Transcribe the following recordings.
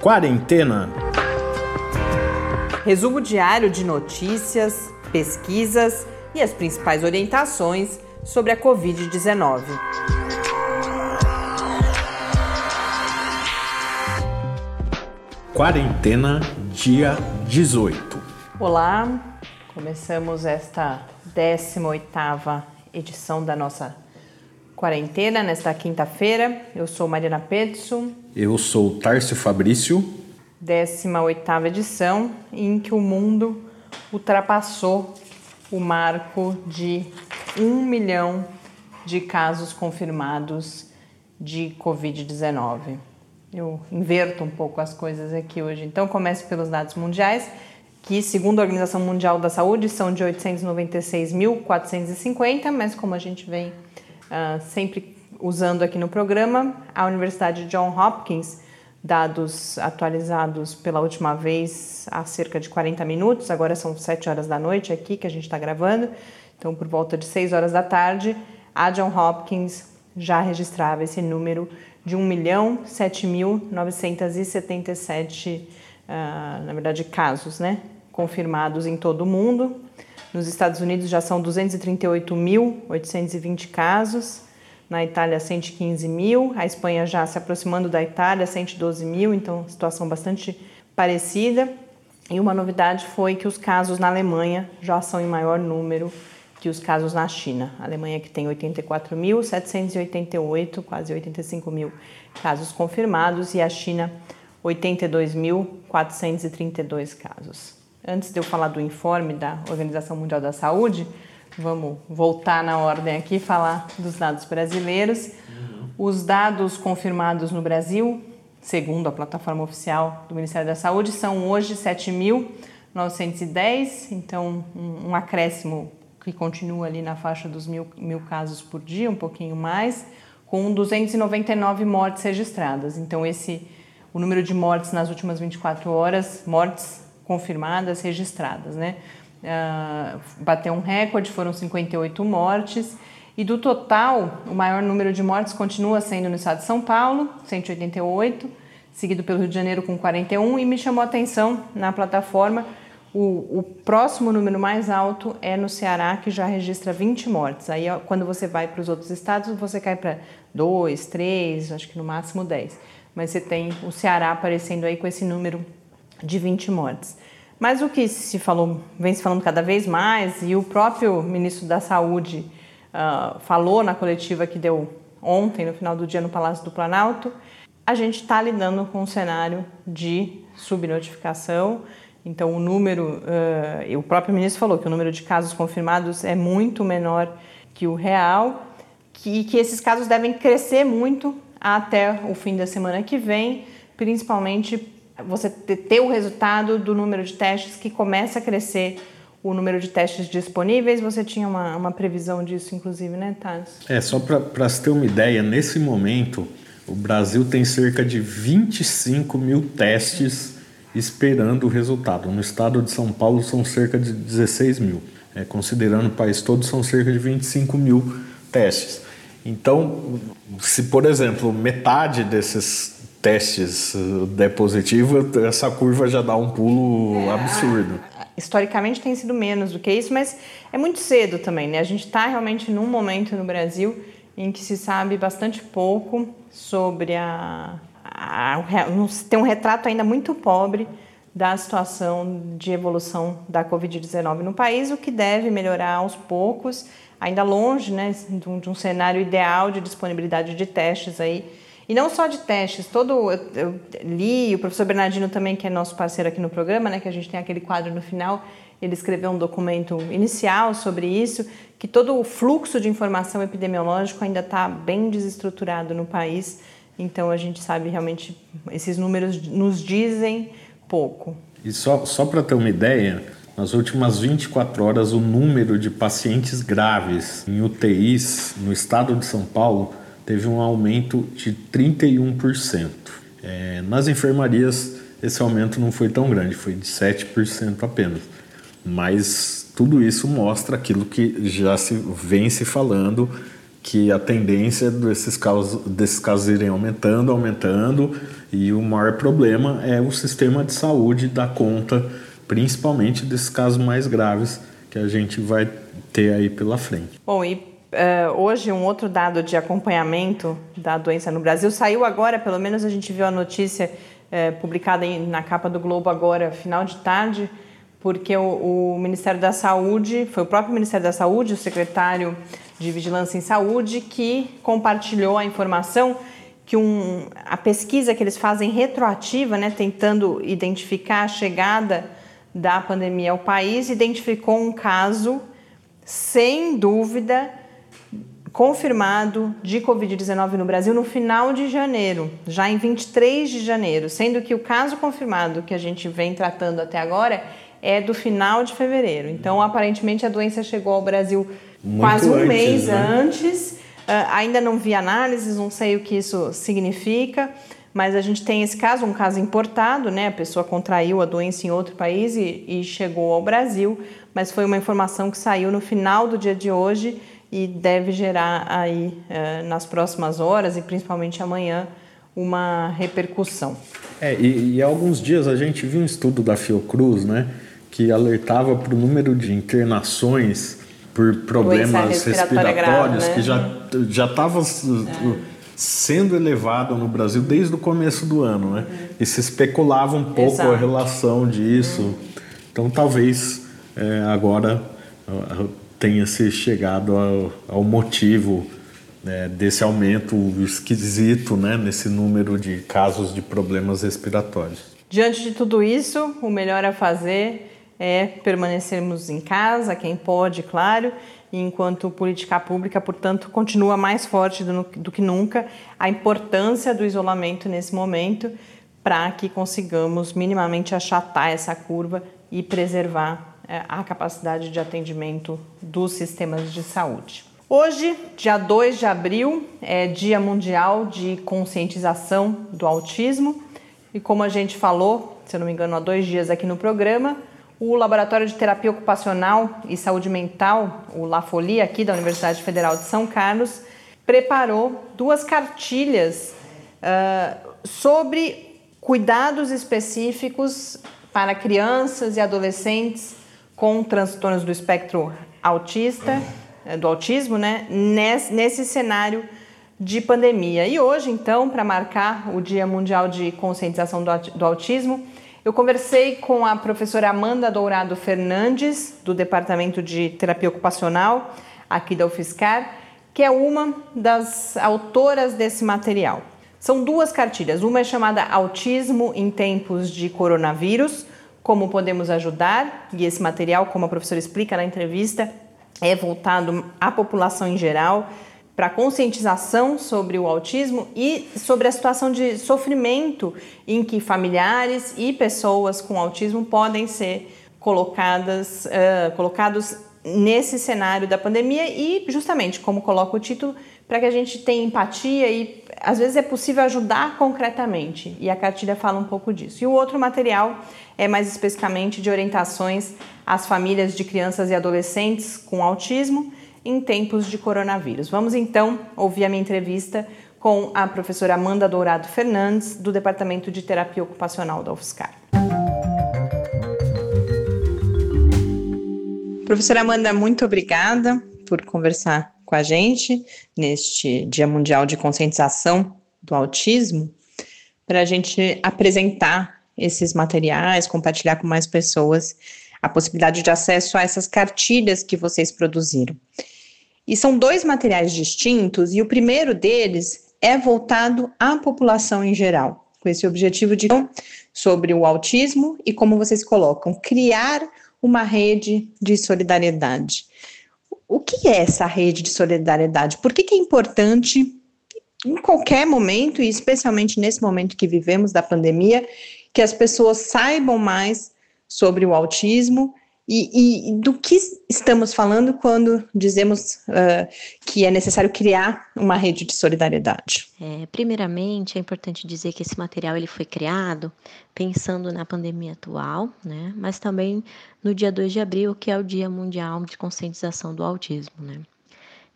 Quarentena. Resumo diário de notícias, pesquisas e as principais orientações sobre a Covid-19. Quarentena, dia 18. Olá, começamos esta 18ª edição da nossa quarentena nesta quinta-feira. Eu sou Mariana Petson. Eu sou Tárcio Fabrício. 18ª edição em que o mundo ultrapassou o marco de um milhão de casos confirmados de Covid-19. Eu inverto um pouco as coisas aqui hoje. Então, comece pelos dados mundiais, que, segundo a Organização Mundial da Saúde, são de 896.450, mas como a gente vem uh, sempre usando aqui no programa, a Universidade John Hopkins, dados atualizados pela última vez há cerca de 40 minutos, agora são 7 horas da noite aqui que a gente está gravando, então por volta de 6 horas da tarde, a John Hopkins já registrava esse número de 1 milhão 7.977, uh, na verdade, casos, né? Confirmados em todo o mundo. Nos Estados Unidos já são 238.820 casos, na Itália 115 mil, a Espanha já se aproximando da Itália 112 mil, então situação bastante parecida. E uma novidade foi que os casos na Alemanha já são em maior número que os casos na China. A Alemanha que tem 84.788, quase 85 mil casos confirmados, e a China 82.432 casos. Antes de eu falar do informe da Organização Mundial da Saúde, vamos voltar na ordem aqui e falar dos dados brasileiros. Uhum. Os dados confirmados no Brasil, segundo a plataforma oficial do Ministério da Saúde, são hoje 7.910, então um, um acréscimo que continua ali na faixa dos mil, mil casos por dia, um pouquinho mais, com 299 mortes registradas. Então, esse o número de mortes nas últimas 24 horas, mortes confirmadas, registradas, né? Uh, bateu um recorde, foram 58 mortes. E do total, o maior número de mortes continua sendo no estado de São Paulo, 188, seguido pelo Rio de Janeiro com 41, e me chamou a atenção na plataforma o, o, próximo número mais alto é no Ceará, que já registra 20 mortes. Aí, quando você vai para os outros estados, você cai para 2, 3, acho que no máximo 10. Mas você tem o Ceará aparecendo aí com esse número de 20 mortes. Mas o que se falou, vem se falando cada vez mais, e o próprio ministro da Saúde uh, falou na coletiva que deu ontem, no final do dia, no Palácio do Planalto, a gente está lidando com um cenário de subnotificação. Então, o número, uh, o próprio ministro falou que o número de casos confirmados é muito menor que o real, que, que esses casos devem crescer muito até o fim da semana que vem, principalmente você ter o resultado do número de testes que começa a crescer o número de testes disponíveis. Você tinha uma, uma previsão disso, inclusive, né, Thales? É, só para se ter uma ideia, nesse momento, o Brasil tem cerca de 25 mil testes esperando o resultado. No estado de São Paulo são cerca de 16 mil. É, considerando o país todo, são cerca de 25 mil testes. Então, se por exemplo metade desses testes uh, der positivo, essa curva já dá um pulo é, absurdo. Historicamente tem sido menos do que isso, mas é muito cedo também, né? A gente está realmente num momento no Brasil em que se sabe bastante pouco sobre a, tem um retrato ainda muito pobre da situação de evolução da Covid-19 no país, o que deve melhorar aos poucos, ainda longe né, de, um, de um cenário ideal de disponibilidade de testes aí. E não só de testes, todo eu, eu li, o professor Bernardino também, que é nosso parceiro aqui no programa, né, que a gente tem aquele quadro no final, ele escreveu um documento inicial sobre isso, que todo o fluxo de informação epidemiológico ainda está bem desestruturado no país então a gente sabe realmente, esses números nos dizem pouco. E só, só para ter uma ideia, nas últimas 24 horas, o número de pacientes graves em UTIs no estado de São Paulo teve um aumento de 31%. É, nas enfermarias, esse aumento não foi tão grande, foi de 7% apenas. Mas tudo isso mostra aquilo que já se vem se falando que a tendência desses casos, desses casos irem aumentando, aumentando, e o maior problema é o sistema de saúde dar conta, principalmente desses casos mais graves que a gente vai ter aí pela frente. Bom, e uh, hoje um outro dado de acompanhamento da doença no Brasil saiu agora, pelo menos a gente viu a notícia uh, publicada em, na capa do Globo agora, final de tarde, porque o, o, Ministério da Saúde, foi o próprio Ministério da Saúde, o secretário de Vigilância em Saúde, que compartilhou a informação que um, a pesquisa que eles fazem retroativa, né, tentando identificar a chegada da pandemia ao país, identificou um caso, sem dúvida, confirmado de Covid-19 no Brasil no final de janeiro, já em 23 de janeiro, sendo que o caso confirmado que a gente vem tratando até agora é do final de fevereiro. Então, aparentemente, a doença chegou ao Brasil Muito quase um antes, mês né? antes. Uh, ainda não vi análises, não sei o que isso significa, mas a gente tem esse caso, um caso importado, né? A pessoa contraiu a doença em outro país e, e chegou ao Brasil, mas foi uma informação que saiu no final do dia de hoje e deve gerar aí uh, nas próximas horas e principalmente amanhã uma repercussão. É, e, e há alguns dias a gente viu um estudo da Fiocruz, né? que alertava para o número de internações por problemas respiratórios grave, né? que já já estava é. sendo elevado no Brasil desde o começo do ano, né? Uhum. E se especulava um pouco Exato. a relação disso. Uhum. Então talvez é, agora tenha se chegado ao, ao motivo é, desse aumento esquisito, né? Nesse número de casos de problemas respiratórios. Diante de tudo isso, o melhor a fazer é permanecermos em casa, quem pode, claro, enquanto política pública, portanto, continua mais forte do, do que nunca a importância do isolamento nesse momento para que consigamos minimamente achatar essa curva e preservar a capacidade de atendimento dos sistemas de saúde. Hoje, dia 2 de abril, é Dia Mundial de Conscientização do Autismo e como a gente falou, se eu não me engano, há dois dias aqui no programa, o Laboratório de Terapia Ocupacional e Saúde Mental, o LaFolia, aqui da Universidade Federal de São Carlos, preparou duas cartilhas uh, sobre cuidados específicos para crianças e adolescentes com transtornos do espectro autista, eh, do autismo, né, nesse, nesse cenário de pandemia. E hoje, então, para marcar o Dia Mundial de Conscientização do Autismo, eu conversei com a professora Amanda Dourado Fernandes, do Departamento de Terapia Ocupacional, aqui da UFSCar, que é uma das autoras desse material. São duas cartilhas. Uma é chamada Autismo em Tempos de Coronavírus, como podemos ajudar, e esse material, como a professora explica na entrevista, é voltado à população em geral, para conscientização sobre o autismo e sobre a situação de sofrimento em que familiares e pessoas com autismo podem ser colocadas, uh, colocados nesse cenário da pandemia e justamente como coloca o título para que a gente tenha empatia e às vezes é possível ajudar concretamente e a cartilha fala um pouco disso. E o outro material é mais especificamente de orientações às famílias de crianças e adolescentes com autismo em tempos de coronavírus. Vamos então ouvir a minha entrevista com a professora Amanda Dourado Fernandes, do Departamento de Terapia Ocupacional da UFSCar. Professora Amanda, muito obrigada por conversar com a gente neste Dia Mundial de Conscientização do Autismo, para a gente apresentar esses materiais, compartilhar com mais pessoas a possibilidade de acesso a essas cartilhas que vocês produziram. E são dois materiais distintos, e o primeiro deles é voltado à população em geral, com esse objetivo de sobre o autismo e como vocês colocam, criar uma rede de solidariedade. O que é essa rede de solidariedade? Por que, que é importante, em qualquer momento, e especialmente nesse momento que vivemos da pandemia, que as pessoas saibam mais sobre o autismo e, e, do que estamos falando quando dizemos uh, que é necessário criar uma rede de solidariedade? É, primeiramente, é importante dizer que esse material ele foi criado pensando na pandemia atual, né, mas também no dia 2 de abril, que é o Dia Mundial de Conscientização do Autismo. Né.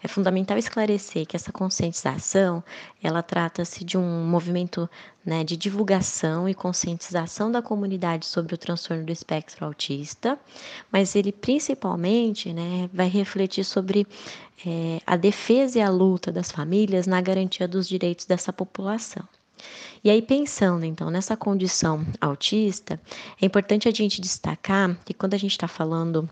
É fundamental esclarecer que essa conscientização, ela trata-se de um movimento né, de divulgação e conscientização da comunidade sobre o transtorno do espectro autista, mas ele principalmente né, vai refletir sobre é, a defesa e a luta das famílias na garantia dos direitos dessa população. E aí, pensando então nessa condição autista, é importante a gente destacar que quando a gente está falando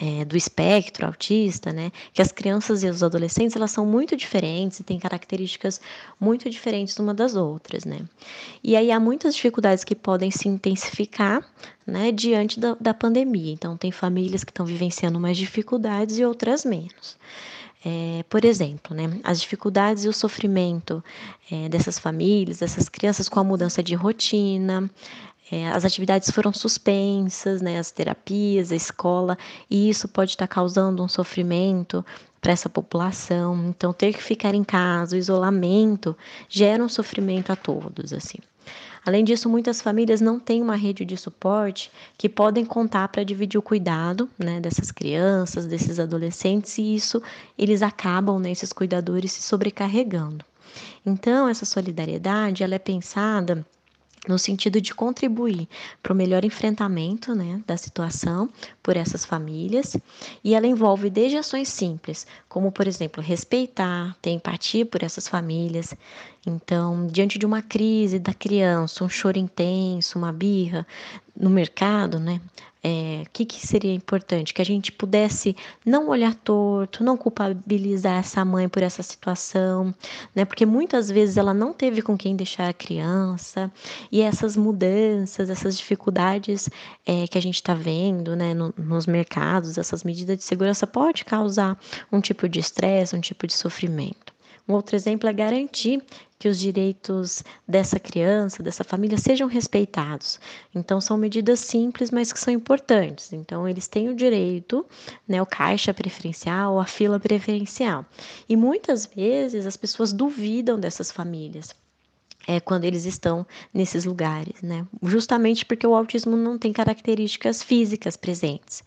é, do espectro autista, né, que as crianças e os adolescentes elas são muito diferentes e têm características muito diferentes uma das outras, né. E aí há muitas dificuldades que podem se intensificar, né, diante da, da pandemia. Então tem famílias que estão vivenciando mais dificuldades e outras menos. É, por exemplo, né, as dificuldades e o sofrimento é, dessas famílias, dessas crianças com a mudança de rotina, é, as atividades foram suspensas, né, as terapias, a escola, e isso pode estar causando um sofrimento para essa população. Então, ter que ficar em casa, o isolamento, gera um sofrimento a todos, assim. Além disso, muitas famílias não têm uma rede de suporte que podem contar para dividir o cuidado né, dessas crianças, desses adolescentes, e isso eles acabam, né, esses cuidadores, se sobrecarregando. Então, essa solidariedade ela é pensada no sentido de contribuir para o melhor enfrentamento né, da situação por essas famílias, e ela envolve desde ações simples, como, por exemplo, respeitar, ter empatia por essas famílias. Então, diante de uma crise da criança, um choro intenso, uma birra no mercado, né, é, o que, que seria importante? Que a gente pudesse não olhar torto, não culpabilizar essa mãe por essa situação, né? Porque muitas vezes ela não teve com quem deixar a criança, e essas mudanças, essas dificuldades é, que a gente está vendo né, no, nos mercados, essas medidas de segurança pode causar um tipo de estresse, um tipo de sofrimento. Um outro exemplo é garantir que os direitos dessa criança, dessa família sejam respeitados. Então são medidas simples, mas que são importantes. Então eles têm o direito, né, o caixa preferencial, a fila preferencial. E muitas vezes as pessoas duvidam dessas famílias. É, quando eles estão nesses lugares, né? Justamente porque o autismo não tem características físicas presentes.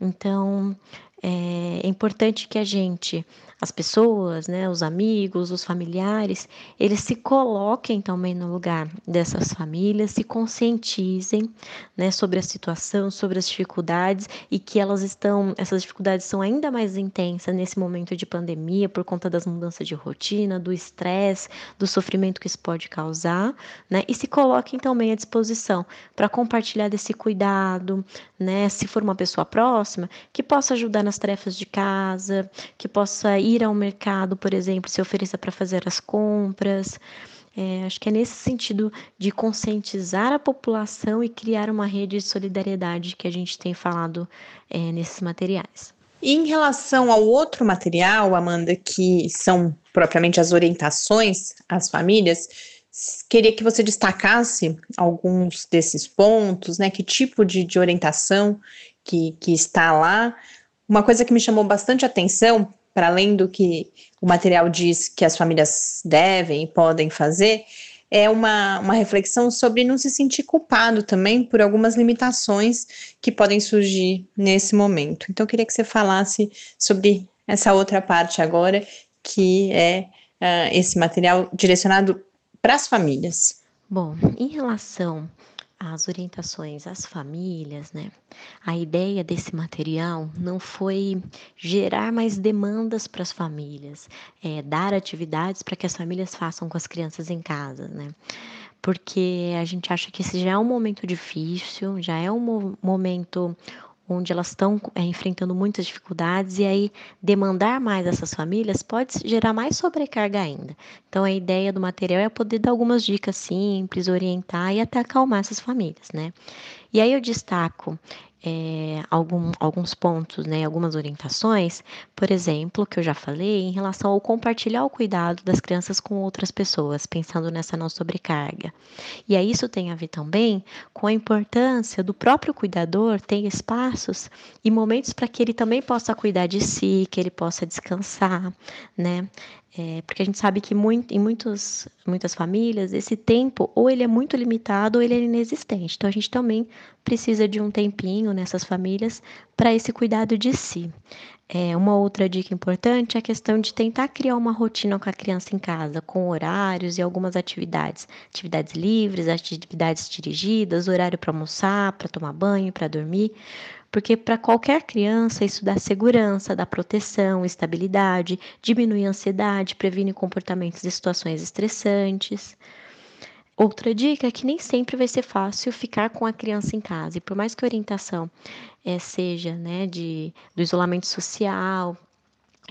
Então, é, é importante que a gente as pessoas, né, os amigos, os familiares, eles se coloquem também no lugar dessas famílias, se conscientizem, né, sobre a situação, sobre as dificuldades e que elas estão, essas dificuldades são ainda mais intensas nesse momento de pandemia por conta das mudanças de rotina, do estresse, do sofrimento que isso pode causar, né, e se coloquem também à disposição para compartilhar desse cuidado, né, se for uma pessoa próxima, que possa ajudar nas tarefas de casa, que possa ir ao mercado, por exemplo, se ofereça para fazer as compras. É, acho que é nesse sentido de conscientizar a população e criar uma rede de solidariedade que a gente tem falado é, nesses materiais. Em relação ao outro material, Amanda, que são propriamente as orientações às famílias, queria que você destacasse alguns desses pontos, né? Que tipo de, de orientação que, que está lá. Uma coisa que me chamou bastante atenção para além do que o material diz que as famílias devem e podem fazer, é uma, uma reflexão sobre não se sentir culpado também por algumas limitações que podem surgir nesse momento. Então, eu queria que você falasse sobre essa outra parte agora, que é uh, esse material direcionado para as famílias. Bom, em relação as orientações às famílias, né? A ideia desse material não foi gerar mais demandas para as famílias, é, dar atividades para que as famílias façam com as crianças em casa, né? Porque a gente acha que esse já é um momento difícil, já é um momento onde elas estão é, enfrentando muitas dificuldades, e aí demandar mais essas famílias pode gerar mais sobrecarga ainda. Então, a ideia do material é poder dar algumas dicas simples, orientar e até acalmar essas famílias, né? E aí eu destaco é, algum, alguns pontos, né, algumas orientações, por exemplo, que eu já falei, em relação ao compartilhar o cuidado das crianças com outras pessoas, pensando nessa não sobrecarga. E aí isso tem a ver também com a importância do próprio cuidador ter espaços e momentos para que ele também possa cuidar de si, que ele possa descansar, né? É, porque a gente sabe que muito, em muitos, muitas famílias esse tempo ou ele é muito limitado ou ele é inexistente. Então a gente também precisa de um tempinho nessas famílias para esse cuidado de si. É, uma outra dica importante é a questão de tentar criar uma rotina com a criança em casa, com horários e algumas atividades. Atividades livres, atividades dirigidas, horário para almoçar, para tomar banho, para dormir. Porque para qualquer criança isso dá segurança, dá proteção, estabilidade, diminui a ansiedade, previne comportamentos e situações estressantes. Outra dica é que nem sempre vai ser fácil ficar com a criança em casa. E por mais que a orientação é, seja né, de, do isolamento social,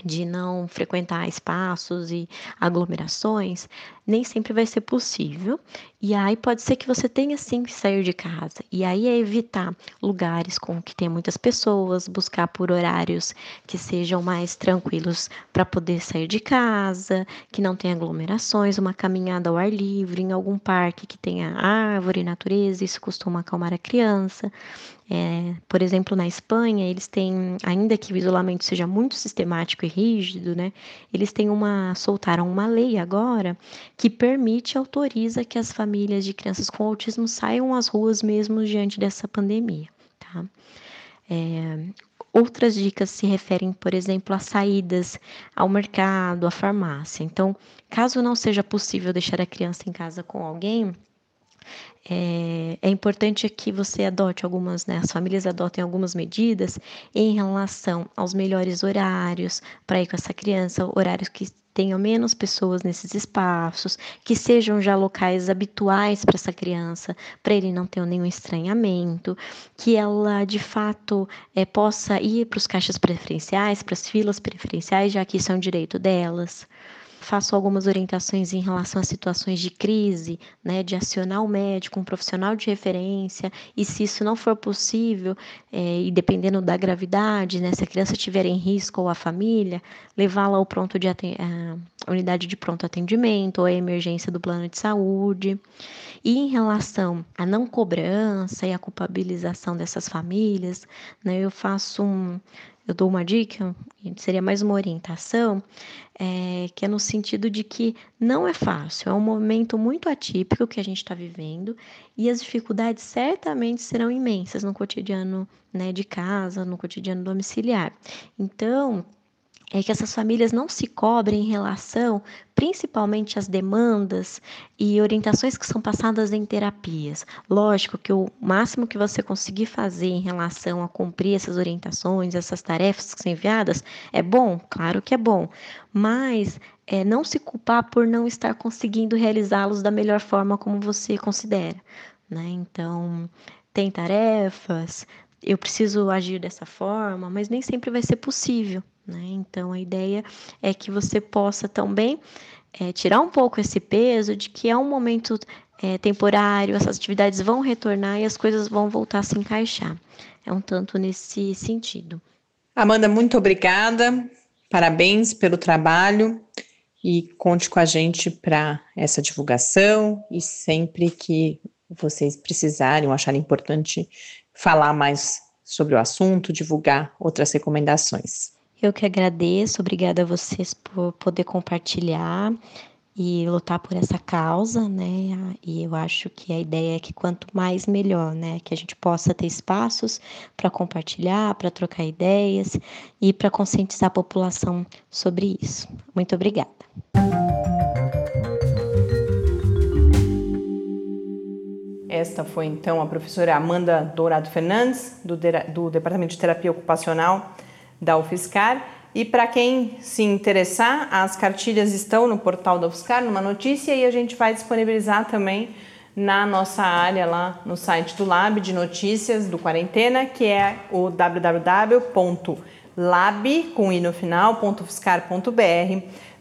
de não frequentar espaços e aglomerações, nem sempre vai ser possível. E aí pode ser que você tenha sim que sair de casa. E aí é evitar lugares com que tem muitas pessoas, buscar por horários que sejam mais tranquilos para poder sair de casa, que não tenha aglomerações, uma caminhada ao ar livre, em algum parque que tenha árvore, natureza, isso costuma acalmar a criança. É, por exemplo, na Espanha, eles têm, ainda que o isolamento seja muito sistemático e rígido, né, eles têm uma, soltaram uma lei agora que permite e autoriza que as famílias de crianças com autismo saiam às ruas mesmo diante dessa pandemia, tá? É, outras dicas se referem, por exemplo, a saídas ao mercado, à farmácia. Então, caso não seja possível deixar a criança em casa com alguém, é, é, importante que você adote algumas, né, as famílias adotem algumas medidas em relação aos melhores horários para ir com essa criança, horários que tenham menos pessoas nesses espaços, que sejam já locais habituais para essa criança, para ele não ter nenhum estranhamento, que ela de fato é, possa ir para os caixas preferenciais, para as filas preferenciais, já que isso é um direito delas faço algumas orientações em relação a situações de crise, né, de acionar o médico, um profissional de referência, e se isso não for possível, é, e dependendo da gravidade, né, se a criança estiver em risco ou a família, levá-la ao pronto de a unidade de pronto atendimento ou a emergência do plano de saúde. E em relação à não cobrança e a culpabilização dessas famílias, né, eu faço um eu dou uma dica, seria mais uma orientação, é, que é no sentido de que não é fácil, é um momento muito atípico que a gente está vivendo e as dificuldades certamente serão imensas no cotidiano né, de casa, no cotidiano domiciliar. Então, é que essas famílias não se cobrem em relação principalmente às demandas e orientações que são passadas em terapias. Lógico que o máximo que você conseguir fazer em relação a cumprir essas orientações, essas tarefas que são enviadas, é bom, claro que é bom, mas é, não se culpar por não estar conseguindo realizá-los da melhor forma como você considera. Né? Então, tem tarefas, eu preciso agir dessa forma, mas nem sempre vai ser possível. Né? Então, a ideia é que você possa também é, tirar um pouco esse peso de que é um momento é, temporário, essas atividades vão retornar e as coisas vão voltar a se encaixar. É um tanto nesse sentido. Amanda, muito obrigada. Parabéns pelo trabalho e conte com a gente para essa divulgação e sempre que vocês precisarem ou acharem importante falar mais sobre o assunto, divulgar outras recomendações. Eu que agradeço, obrigada a vocês por poder compartilhar e lutar por essa causa, né? E eu acho que a ideia é que quanto mais melhor, né? Que a gente possa ter espaços para compartilhar, para trocar ideias e para conscientizar a população sobre isso. Muito obrigada. Esta foi então a professora Amanda Dourado Fernandes, do, do Departamento de Terapia Ocupacional da UFSCar. E para quem se interessar, as cartilhas estão no portal da UFSCar, numa notícia, e a gente vai disponibilizar também na nossa área lá no site do Lab de Notícias do Quarentena, que é o www.lab,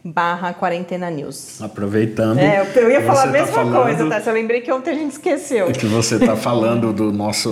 barra quarentena news. Aproveitando. É, eu ia falar a tá mesma tá falando, coisa, tá? Eu lembrei que ontem a gente esqueceu. Que você está falando do nosso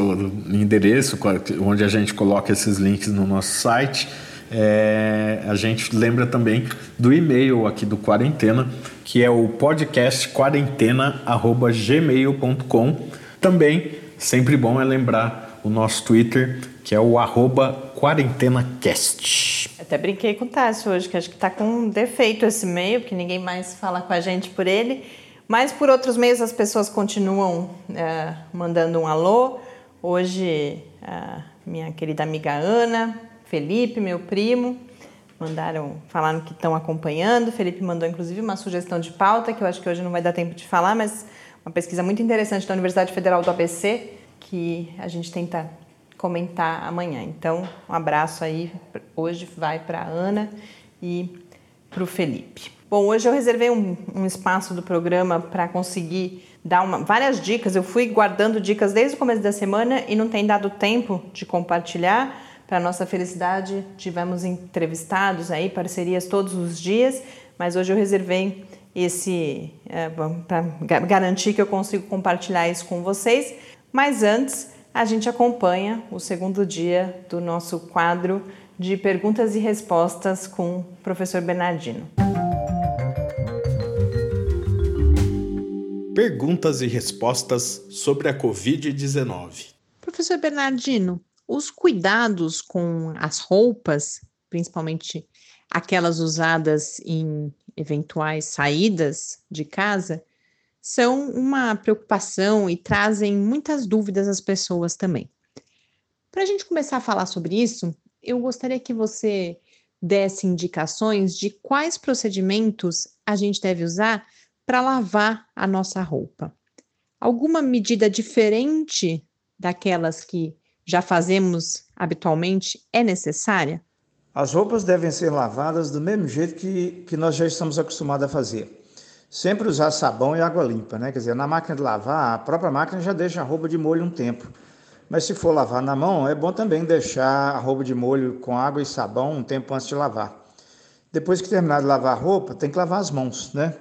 endereço, onde a gente coloca esses links no nosso site. É, a gente lembra também do e-mail aqui do Quarentena, que é o podcastquarentena.gmail.com. Também, sempre bom é lembrar o nosso Twitter, que é o arroba Quarentena Cast. Até brinquei com o Tássio hoje, que acho que está com um defeito esse meio, porque ninguém mais fala com a gente por ele. Mas por outros meios as pessoas continuam é, mandando um alô. Hoje, a minha querida amiga Ana, Felipe, meu primo, mandaram, falaram que estão acompanhando. Felipe mandou inclusive uma sugestão de pauta, que eu acho que hoje não vai dar tempo de falar, mas uma pesquisa muito interessante da Universidade Federal do ABC, que a gente tenta comentar amanhã. Então, um abraço aí. Hoje vai para a Ana e para o Felipe. Bom, hoje eu reservei um, um espaço do programa para conseguir dar uma, várias dicas. Eu fui guardando dicas desde o começo da semana e não tem dado tempo de compartilhar. Para nossa felicidade, tivemos entrevistados aí, parcerias todos os dias, mas hoje eu reservei esse é, para garantir que eu consigo compartilhar isso com vocês. Mas antes, a gente acompanha o segundo dia do nosso quadro de perguntas e respostas com o professor Bernardino. Perguntas e respostas sobre a Covid-19. Professor Bernardino, os cuidados com as roupas, principalmente aquelas usadas em eventuais saídas de casa, são uma preocupação e trazem muitas dúvidas às pessoas também. Para a gente começar a falar sobre isso, eu gostaria que você desse indicações de quais procedimentos a gente deve usar para lavar a nossa roupa. Alguma medida diferente daquelas que já fazemos habitualmente é necessária? As roupas devem ser lavadas do mesmo jeito que, que nós já estamos acostumados a fazer. Sempre usar sabão e água limpa, né? Quer dizer, na máquina de lavar, a própria máquina já deixa a roupa de molho um tempo. Mas se for lavar na mão, é bom também deixar a roupa de molho com água e sabão um tempo antes de lavar. Depois que terminar de lavar a roupa, tem que lavar as mãos, né?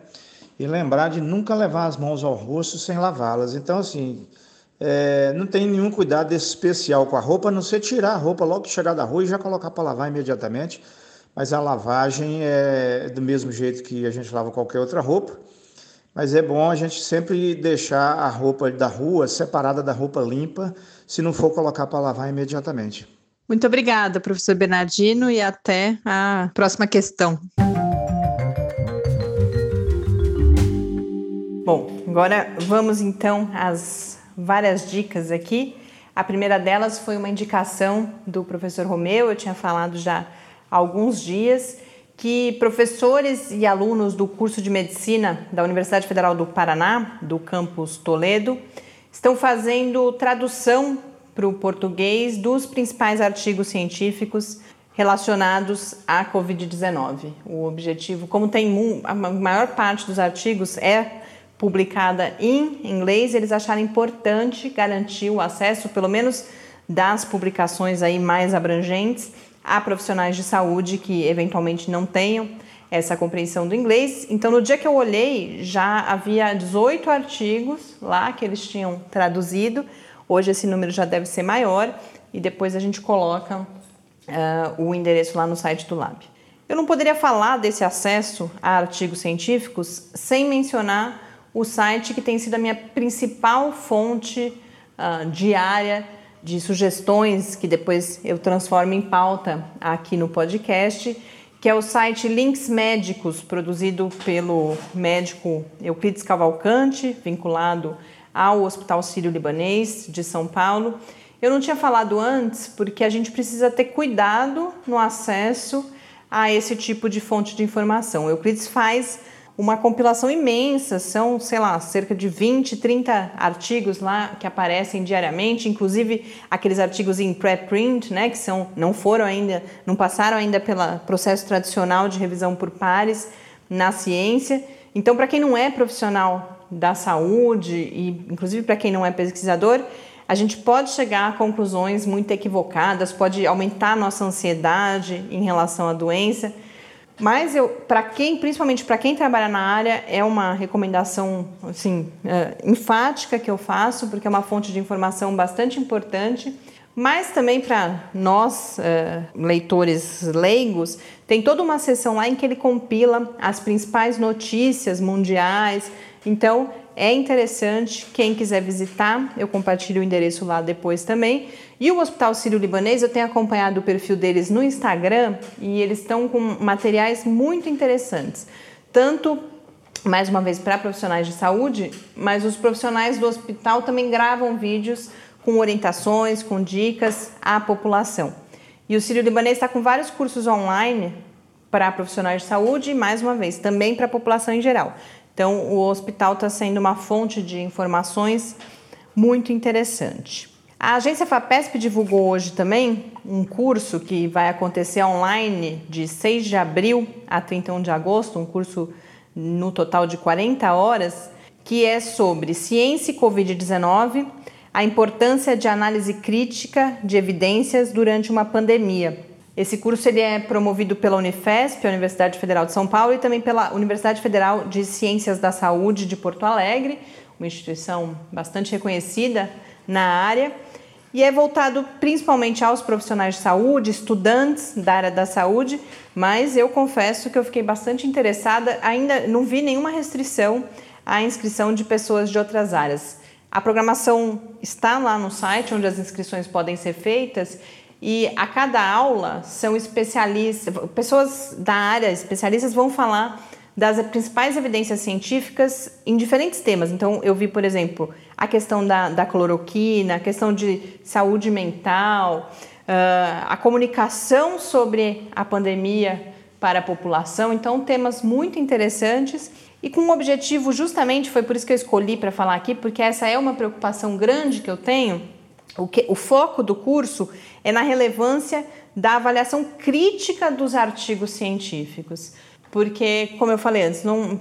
E lembrar de nunca levar as mãos ao rosto sem lavá-las. Então, assim, é, não tem nenhum cuidado especial com a roupa, a não ser tirar a roupa logo que chegar da rua e já colocar para lavar imediatamente. Mas a lavagem é do mesmo jeito que a gente lava qualquer outra roupa. Mas é bom a gente sempre deixar a roupa da rua separada da roupa limpa, se não for colocar para lavar imediatamente. Muito obrigada, professor Bernardino, e até a próxima questão. Bom, agora vamos então às várias dicas aqui. A primeira delas foi uma indicação do professor Romeu, eu tinha falado já alguns dias que professores e alunos do curso de medicina da Universidade Federal do Paraná, do campus Toledo, estão fazendo tradução para o português dos principais artigos científicos relacionados à Covid-19. O objetivo, como tem a maior parte dos artigos é publicada em inglês, eles acharam importante garantir o acesso, pelo menos das publicações aí mais abrangentes, a profissionais de saúde que eventualmente não tenham essa compreensão do inglês. Então, no dia que eu olhei, já havia 18 artigos lá que eles tinham traduzido. Hoje esse número já deve ser maior e depois a gente coloca uh, o endereço lá no site do Lab. Eu não poderia falar desse acesso a artigos científicos sem mencionar o site que tem sido a minha principal fonte uh, diária de sugestões que depois eu transformo em pauta aqui no podcast, que é o site Links Médicos, produzido pelo médico Euclides Cavalcante, vinculado ao Hospital Sírio-Libanês de São Paulo. Eu não tinha falado antes porque a gente precisa ter cuidado no acesso a esse tipo de fonte de informação. Euclides faz uma compilação imensa, são, sei lá, cerca de 20, 30 artigos lá que aparecem diariamente, inclusive aqueles artigos em pré-print, né, que são, não foram ainda, não passaram ainda pelo processo tradicional de revisão por pares na ciência. Então, para quem não é profissional da saúde e inclusive para quem não é pesquisador, a gente pode chegar a conclusões muito equivocadas, pode aumentar a nossa ansiedade em relação à doença. Mas eu, para quem, principalmente para quem trabalha na área, é uma recomendação assim é, enfática que eu faço, porque é uma fonte de informação bastante importante. Mas também para nós, é, leitores leigos, tem toda uma seção lá em que ele compila as principais notícias mundiais. Então, é interessante. Quem quiser visitar, eu compartilho o endereço lá depois também. E o Hospital Sírio-Libanês, eu tenho acompanhado o perfil deles no Instagram e eles estão com materiais muito interessantes. Tanto, mais uma vez, para profissionais de saúde, mas os profissionais do hospital também gravam vídeos com orientações, com dicas à população. E o Sírio-Libanês está com vários cursos online para profissionais de saúde e, mais uma vez, também para a população em geral. Então, o hospital está sendo uma fonte de informações muito interessante. A agência FAPESP divulgou hoje também um curso que vai acontecer online de 6 de abril a 31 de agosto, um curso no total de 40 horas, que é sobre ciência e Covid-19, a importância de análise crítica de evidências durante uma pandemia. Esse curso ele é promovido pela Unifesp, a Universidade Federal de São Paulo, e também pela Universidade Federal de Ciências da Saúde de Porto Alegre, uma instituição bastante reconhecida na área, e é voltado principalmente aos profissionais de saúde, estudantes da área da saúde, mas eu confesso que eu fiquei bastante interessada, ainda não vi nenhuma restrição à inscrição de pessoas de outras áreas. A programação está lá no site onde as inscrições podem ser feitas e a cada aula são especialistas, pessoas da área, especialistas vão falar das principais evidências científicas em diferentes temas. Então, eu vi, por exemplo, a questão da, da cloroquina, a questão de saúde mental, uh, a comunicação sobre a pandemia para a população. Então, temas muito interessantes e com um objetivo, justamente, foi por isso que eu escolhi para falar aqui, porque essa é uma preocupação grande que eu tenho o, que, o foco do curso é na relevância da avaliação crítica dos artigos científicos. Porque, como eu falei antes, não,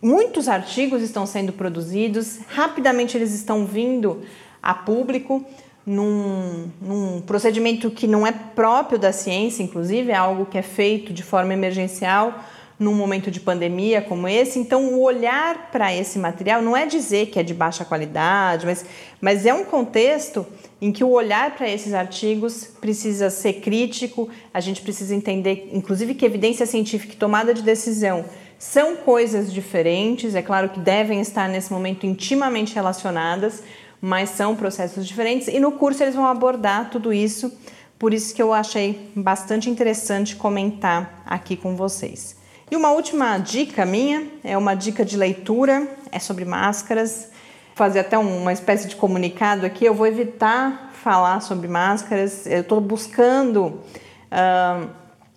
muitos artigos estão sendo produzidos, rapidamente eles estão vindo a público num, num, procedimento que não é próprio da ciência, inclusive, é algo que é feito de forma emergencial num momento de pandemia como esse. Então, o olhar para esse material não é dizer que é de baixa qualidade, mas, mas é um contexto em que o olhar para esses artigos precisa ser crítico, a gente precisa entender, inclusive, que evidência científica e tomada de decisão são coisas diferentes, é claro que devem estar nesse momento intimamente relacionadas, mas são processos diferentes e no curso eles vão abordar tudo isso, por isso que eu achei bastante interessante comentar aqui com vocês. E uma última dica minha é uma dica de leitura, é sobre máscaras. Fazer até uma espécie de comunicado aqui. Eu vou evitar falar sobre máscaras. Eu estou buscando uh,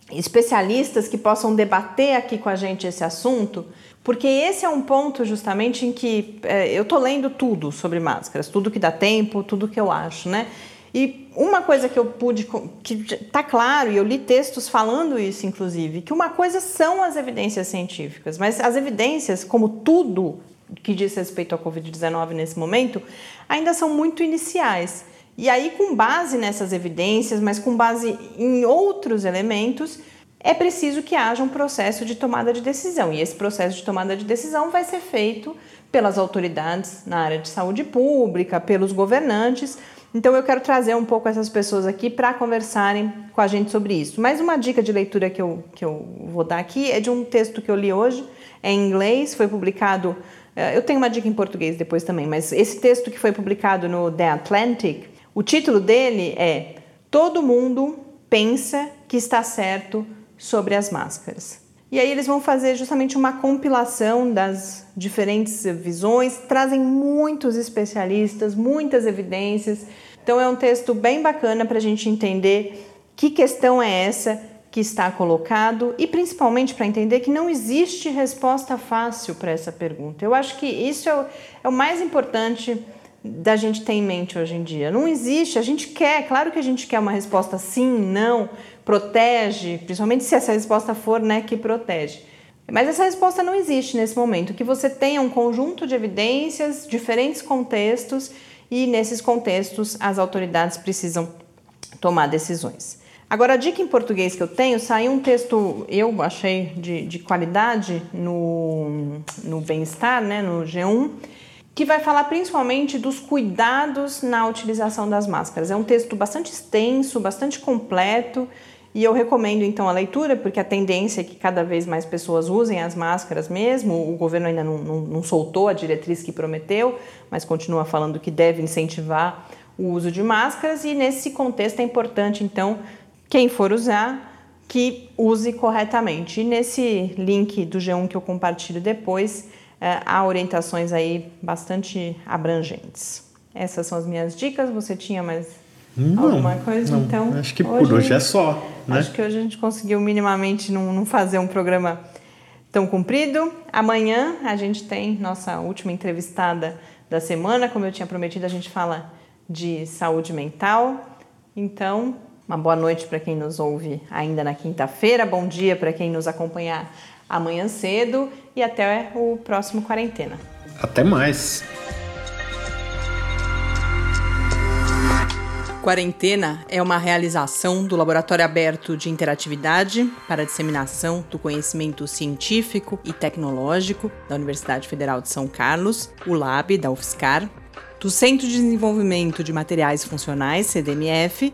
especialistas que possam debater aqui com a gente esse assunto, porque esse é um ponto justamente em que uh, eu estou lendo tudo sobre máscaras, tudo que dá tempo, tudo que eu acho, né? E uma coisa que eu pude, que está claro, e eu li textos falando isso, inclusive, que uma coisa são as evidências científicas, mas as evidências, como tudo que diz respeito à Covid-19 nesse momento, ainda são muito iniciais. E aí, com base nessas evidências, mas com base em outros elementos, é preciso que haja um processo de tomada de decisão. E esse processo de tomada de decisão vai ser feito pelas autoridades na área de saúde pública, pelos governantes então eu quero trazer um pouco essas pessoas aqui para conversarem com a gente sobre isso. Mais uma dica de leitura que eu, que eu vou dar aqui é de um texto que eu li hoje, é em inglês, foi publicado. Eh, eu tenho uma dica em português depois também, mas esse texto que foi publicado no The Atlantic, o título dele é Todo mundo pensa que está certo sobre as máscaras. E aí eles vão fazer justamente uma compilação das diferentes visões, trazem muitos especialistas, muitas evidências. Então é um texto bem bacana para a gente entender que questão é essa que está colocado e principalmente para entender que não existe resposta fácil para essa pergunta. Eu acho que isso é o, é o mais importante da gente ter em mente hoje em dia. Não existe, a gente quer, claro que a gente quer uma resposta sim, não, protege, principalmente se essa resposta for né, que protege. Mas essa resposta não existe nesse momento. Que você tenha um conjunto de evidências, diferentes contextos, e nesses contextos as autoridades precisam tomar decisões. Agora, a dica em português que eu tenho, saiu um texto, eu achei de, de qualidade no, no bem-estar, né, no G1, que vai falar principalmente dos cuidados na utilização das máscaras. É um texto bastante extenso, bastante completo E eu recomendo então a leitura, porque a tendência é que cada vez mais pessoas usem as máscaras mesmo. O governo ainda não, não, não soltou a diretriz que prometeu, mas continua falando que deve incentivar o uso de máscaras. E nesse contexto é importante, então, quem for usar, que use corretamente. E nesse link do G1 que eu compartilho depois, é, há orientações aí bastante abrangentes. Essas são as minhas dicas. Você tinha mais não, alguma coisa? Não, então, acho que hoje, por hoje é só. Né? Acho que hoje a gente conseguiu minimamente não, não fazer um programa tão comprido. Amanhã a gente tem nossa última entrevistada da semana. Como eu tinha prometido, a gente fala de saúde mental. Então, uma boa noite para quem nos ouve ainda na quinta-feira, bom dia para quem nos acompanhar amanhã cedo e até o próximo Quarentena. Até mais! Quarentena é uma realização do Laboratório Aberto de Interatividade para a Disseminação do Conhecimento Científico e Tecnológico da Universidade Federal de São Carlos, o LAB da UFSCar, do Centro de Desenvolvimento de Materiais Funcionais, CDMF,